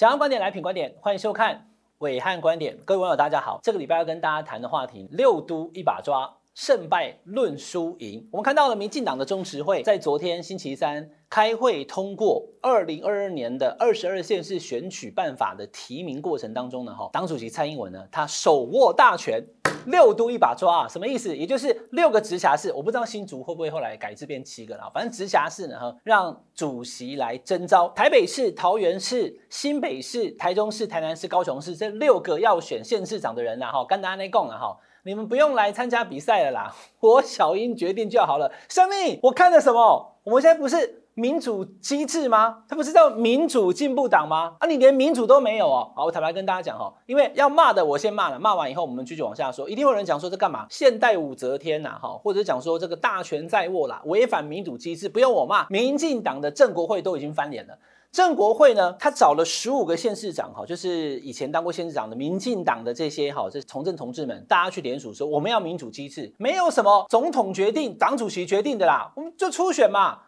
想要观点来品观点，欢迎收看伟汉观点。各位网友大家好，这个礼拜要跟大家谈的话题，六都一把抓。胜败论输赢，我们看到了民进党的中执会在昨天星期三开会通过二零二二年的二十二县市选举办法的提名过程当中呢，哈，党主席蔡英文呢，他手握大权，六都一把抓啊，什么意思？也就是六个直辖市，我不知道新竹会不会后来改制变七个了，反正直辖市呢，哈，让主席来征召，台北市、桃园市、新北市、台中市、台南市、高雄市这六个要选县市长的人呢，哈，跟大家来讲了哈。你们不用来参加比赛了啦，我小英决定就好了。生命，我看了什么？我们现在不是民主机制吗？它不是叫民主进步党吗？啊，你连民主都没有哦。好，我坦白跟大家讲哈，因为要骂的我先骂了，骂完以后我们继续往下说。一定有人讲说这干嘛？现代武则天呐，哈，或者讲说这个大权在握啦，违反民主机制，不用我骂。民进党的正国会都已经翻脸了。正国会呢，他找了十五个县市长，哈，就是以前当过县市长的民进党的这些哈，这从政同志们，大家去联署说，我们要民主机制，没有什么总统决定、党主席决定的啦，我们就初选嘛。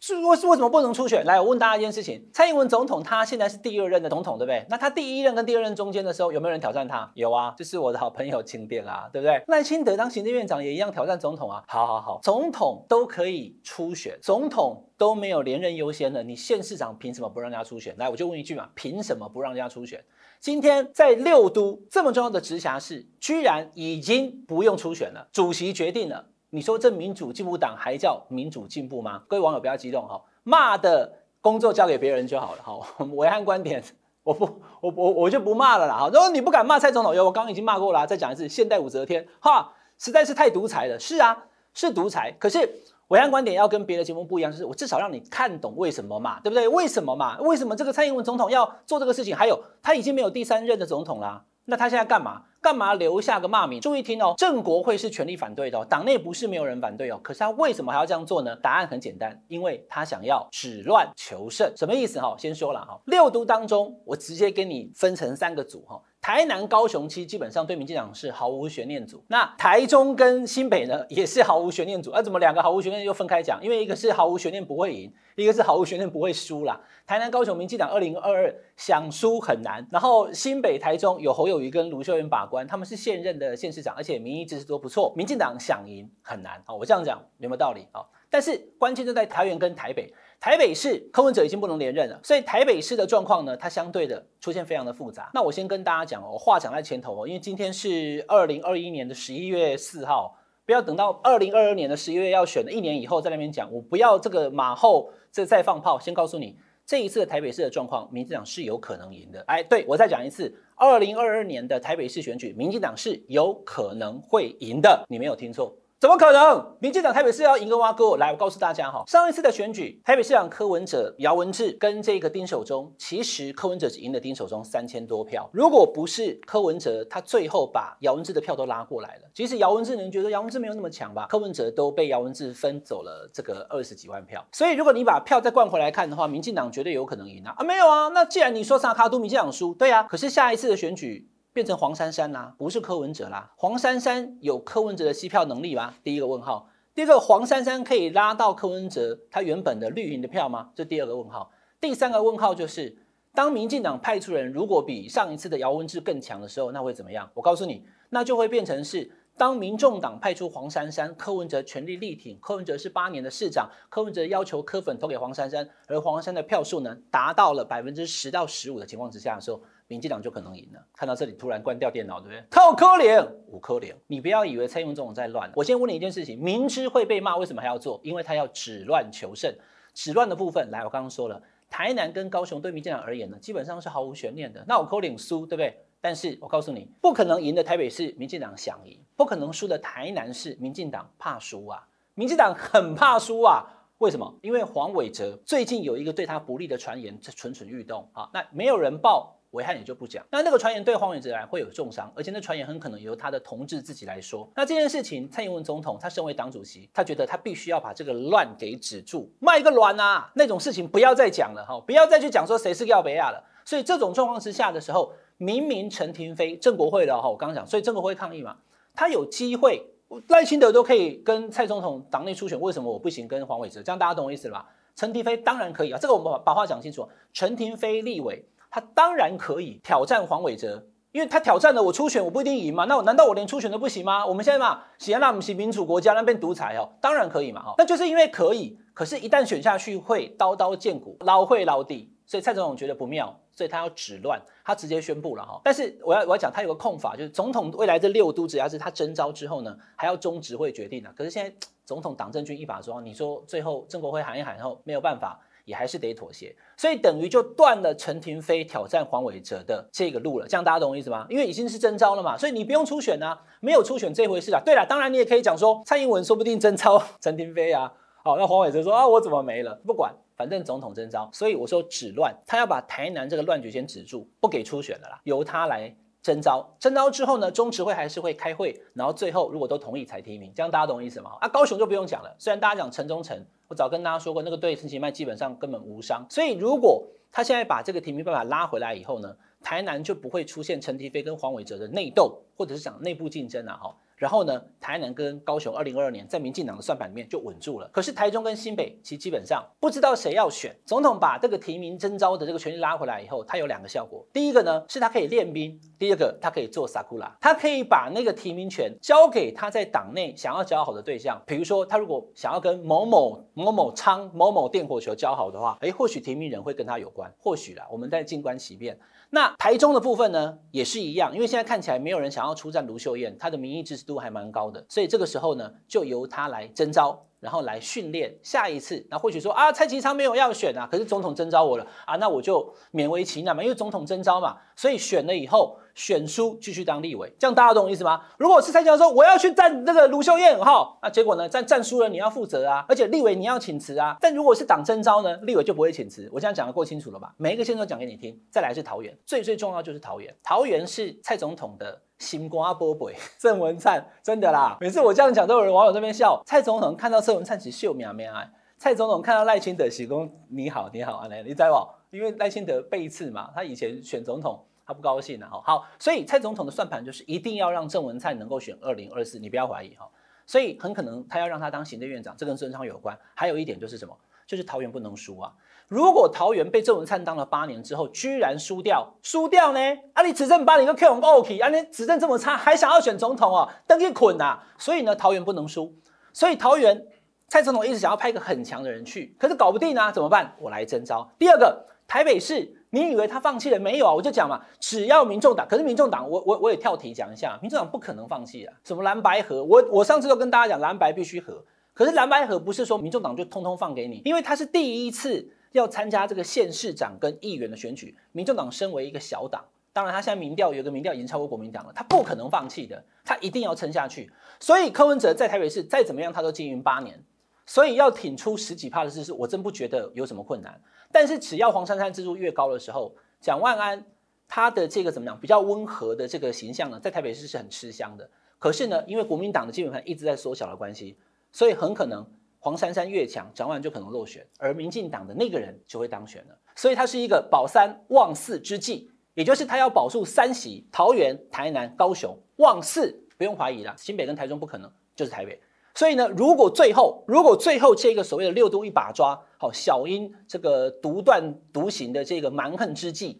是为为什么不能初选？来，我问大家一件事情：蔡英文总统他现在是第二任的总统，对不对？那他第一任跟第二任中间的时候，有没有人挑战他？有啊，就是我的好朋友清点啊，对不对？赖清德当行政院长也一样挑战总统啊。好好好，总统都可以初选，总统。都没有连任优先的，你县市长凭什么不让人家初选？来，我就问一句嘛，凭什么不让人家初选？今天在六都这么重要的直辖市，居然已经不用初选了，主席决定了。你说这民主进步党还叫民主进步吗？各位网友不要激动哈，骂的工作交给别人就好了。好，暐瀚观点，我不，我我我就不骂了啦。好，如果你不敢骂蔡总统，有我刚刚已经骂过了，再讲一次，现代武则天，哈，实在是太独裁了。是啊，是独裁，可是。暐瀚观点要跟别的节目不一样，就是我至少让你看懂为什么嘛，对不对？为什么嘛？为什么这个蔡英文总统要做这个事情？还有，他已经没有第三任的总统啦，那他现在干嘛？干嘛留下个骂名？注意听哦，郑国会是全力反对的，党内不是没有人反对哦，可是他为什么还要这样做呢？答案很简单，因为他想要止乱求胜。什么意思哈？先说了哈，六都当中，我直接给你分成三个组哈。台南、高雄期基本上对民进党是毫无悬念组，那台中跟新北呢也是毫无悬念组，那、啊、怎么两个毫无悬念又分开讲？因为一个是毫无悬念不会赢，一个是毫无悬念不会输啦。台南、高雄民进党二零二二想输很难，然后新北、台中有侯友宜跟卢秀媛把关，他们是现任的县市长，而且民意支持都不错，民进党想赢很难啊。我这样讲有没有道理啊？但是关键就在桃园跟台北。台北市柯文哲已经不能连任了，所以台北市的状况呢，它相对的出现非常的复杂。那我先跟大家讲哦，话讲在前头哦，因为今天是二零二一年的十一月四号，不要等到二零二二年的十一月要选的一年以后在那边讲，我不要这个马后这再放炮。先告诉你，这一次台北市的状况，民进党是有可能赢的。哎，对，我再讲一次，二零二二年的台北市选举，民进党是有可能会赢的，你没有听错。怎么可能？民进党台北市要赢个挖沟？来，我告诉大家哈，上一次的选举，台北市长柯文哲、姚文智跟这个丁守中，其实柯文哲只赢了丁守中三千多票。如果不是柯文哲，他最后把姚文智的票都拉过来了。其实姚文智人觉得姚文智没有那么强吧？柯文哲都被姚文智分走了这个二十几万票。所以如果你把票再灌回来看的话，民进党绝对有可能赢啊！啊，没有啊，那既然你说萨卡都民进党输，对啊，可是下一次的选举。变成黄珊珊啦，不是柯文哲啦。黄珊珊有柯文哲的吸票能力吗？第一个问号。第二个，黄珊珊可以拉到柯文哲他原本的绿营的票吗？这第二个问号。第三个问号就是，当民进党派出人如果比上一次的姚文智更强的时候，那会怎么样？我告诉你，那就会变成是，当民众党派出黄珊珊，柯文哲全力力挺，柯文哲是八年的市长，柯文哲要求柯粉投给黄珊珊，而黄珊珊的票数呢，达到了百分之十到十五的情况之下的时候。民进党就可能赢了。看到这里，突然关掉电脑，对不对？透可怜，五可怜。你不要以为蔡英文总统在乱。我先问你一件事情：明知会被骂，为什么还要做？因为他要止乱求胜。止乱的部分，来，我刚刚说了，台南跟高雄对民进党而言呢，基本上是毫无悬念的。那我可怜输，对不对？但是我告诉你，不可能赢的台北市，民进党想赢；不可能输的台南市，民进党怕输啊。民进党很怕输啊。为什么？因为黄伟哲最近有一个对他不利的传言在蠢蠢欲动啊。那没有人报。暐瀚也就不讲，那那个传言对黄伟哲来会有重伤，而且那传言很可能由他的同志自己来说。那这件事情，蔡英文总统他身为党主席，他觉得他必须要把这个乱给止住，卖个卵啊！那种事情不要再讲了哈，不要再去讲说谁是廖北亚了。所以这种状况之下的时候，明明陈亭妃郑国会的哈，我刚刚讲，所以郑国会抗议嘛，他有机会，赖清德都可以跟蔡总统党内初选，为什么我不行跟黄伟哲？这样大家懂我意思了吧？陈亭妃当然可以啊，这个我们把把话讲清楚，陈亭妃立委。他当然可以挑战黄伟哲，因为他挑战了我初选，我不一定赢嘛。那我难道我连初选都不行吗？我们现在嘛，显然那我们是民主国家，那边独裁哦，当然可以嘛。哈那就是因为可以，可是，一旦选下去会刀刀见骨，捞会捞地，所以蔡总统觉得不妙，所以他要止乱，他直接宣布了哈。但是我要我要讲，他有个控法，就是总统未来这六都，只要是他征召之后呢，还要中执会决定的。可是现在总统党政军一把抓，你说最后郑国辉喊一喊后没有办法。也还是得妥协，所以等于就断了陈廷妃挑战黄伟哲的这个路了。这样大家懂我意思吗？因为已经是征召了嘛，所以你不用初选啊，没有初选这回事啊。对了，当然你也可以讲说蔡英文说不定征召 陈廷妃啊。好，那黄伟哲说啊，我怎么没了？不管，反正总统征召，所以我说止乱，他要把台南这个乱局先止住，不给初选了啦，由他来。征召，征召之后呢，中执会还是会开会，然后最后如果都同意才提名，这样大家懂我意思吗？啊，高雄就不用讲了，虽然大家讲陈忠诚，我早跟大家说过，那个对陈其迈基本上根本无伤，所以如果他现在把这个提名办法拉回来以后呢，台南就不会出现陈其飞跟黄伟哲的内斗，或者是讲内部竞争啊，哈。然后呢，台南跟高雄，二零二二年在民进党的算盘里面就稳住了。可是台中跟新北，其实基本上不知道谁要选总统。把这个提名征召的这个权力拉回来以后，它有两个效果。第一个呢，是他可以练兵；第二个，他可以做萨库拉，他可以把那个提名权交给他在党内想要交好的对象。比如说，他如果想要跟某某某某仓某某电火球交好的话，诶，或许提名人会跟他有关，或许啦，我们再静观其变。那台中的部分呢，也是一样，因为现在看起来没有人想要出战卢秀燕，她的民意支持度还蛮高的，所以这个时候呢，就由他来征召。然后来训练下一次，那或许说啊，蔡其昌没有要选啊，可是总统征召我了啊，那我就勉为其难嘛，因为总统征召嘛，所以选了以后选输继续当立委，这样大家懂我意思吗？如果是蔡其昌说我要去战那个卢秀燕哈，那结果呢，战战输了你要负责啊，而且立委你要请辞啊，但如果是党征召呢，立委就不会请辞，我这样讲得够清楚了吧？每一个县都讲给你听，再来是桃园，最最重要就是桃园，桃园是蔡总统的。心肝宝贝，郑文灿真的啦！每次我这样讲，都有人网友这边笑。蔡总统看到郑文灿其实秀苗苗哎，蔡总统看到赖清德喜功，你好你好啊，你在不？因为赖清德背刺嘛，他以前选总统他不高兴啊。好，所以蔡总统的算盘就是一定要让郑文灿能够选二零二四，你不要怀疑哈。所以很可能他要让他当行政院长，这跟孙昌有关。还有一点就是什么？就是桃园不能输啊。如果桃园被郑文灿当了八年之后，居然输掉，输掉呢？啊，你执政八年都 Q 我 OK，啊，你执政这么差，还想要选总统哦？等于捆呐！所以呢，桃园不能输。所以桃园蔡总统一直想要派一个很强的人去，可是搞不定啊，怎么办？我来征招。第二个，台北市，你以为他放弃了没有啊？我就讲嘛，只要民众党，可是民众党，我我我也跳题讲一下，民众党不可能放弃啊。什么蓝白合，我我上次都跟大家讲，蓝白必须合。可是蓝白合不是说民众党就通通放给你，因为他是第一次。要参加这个县市长跟议员的选举，民众党身为一个小党，当然他现在民调有个民调已经超过国民党了，他不可能放弃的，他一定要撑下去。所以柯文哲在台北市再怎么样，他都经营八年，所以要挺出十几趴的支持，我真不觉得有什么困难。但是只要黄珊珊支持越高的时候，蒋万安他的这个怎么样比较温和的这个形象呢，在台北市是很吃香的。可是呢，因为国民党的基本盘一直在缩小的关系，所以很可能。黄珊珊越强，蒋万安就可能落选，而民进党的那个人就会当选了。所以他是一个保三望四之计，也就是他要保住三席：桃园、台南、高雄。望四不用怀疑了，新北跟台中不可能，就是台北。所以呢，如果最后，如果最后这个所谓的六都一把抓，好，小英这个独断独行的这个蛮横之计，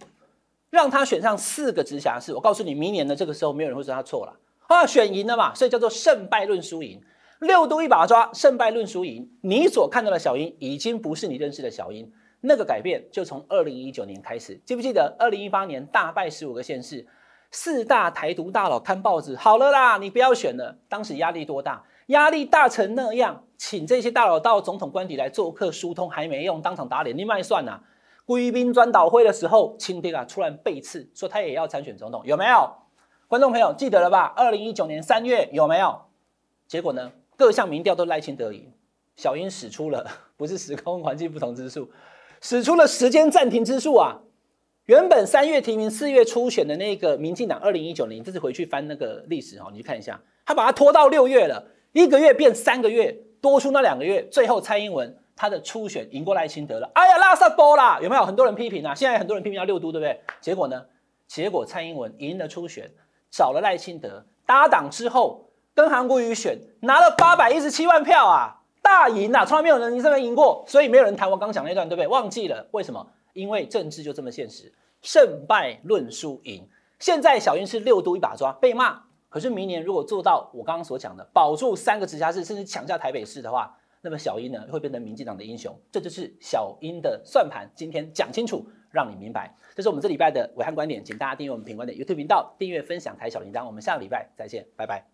让他选上四个直辖市，我告诉你，明年的这个时候，没有人会说他错了啊，选赢了嘛，所以叫做胜败论输赢。六都一把抓，胜败论输赢。你所看到的小英，已经不是你认识的小英。那个改变就从二零一九年开始，记不记得？二零一八年大败十五个县市，四大台独大佬看报纸，好了啦，你不要选了。当时压力多大？压力大成那样，请这些大佬到总统官邸来做客疏通，还没用，当场打脸，你卖算呐？贵宾专导会的时候，清德啊突然背刺，说他也要参选总统，有没有？观众朋友记得了吧？二零一九年三月有没有？结果呢？各项民调都赖清德赢，小英使出了 不是时空环境不同之术，使出了时间暂停之术啊！原本三月提名，四月初选的那个民进党，二零一九年，这次回去翻那个历史哈，你去看一下，他把它拖到六月了，一个月变三个月，多出那两个月，最后蔡英文他的初选赢过赖清德了。哎呀，拉萨波啦，有没有很多人批评啊？现在很多人批评要六都，对不对？结果呢？结果蔡英文赢了初选，找了赖清德搭档之后。跟韩国瑜选拿了八百一十七万票啊，大赢啊，从来没有人赢这么赢过，所以没有人谈我刚讲那段，对不对？忘记了为什么？因为政治就这么现实，胜败论输赢。现在小英是六都一把抓，被骂。可是明年如果做到我刚刚所讲的，保住三个直辖市，甚至抢下台北市的话，那么小英呢会变成民进党的英雄。这就是小英的算盘。今天讲清楚，让你明白。这是我们这礼拜的伟汉观点，请大家订阅我们品观点 YouTube 频道，订阅分享台小铃铛。我们下个礼拜再见，拜拜。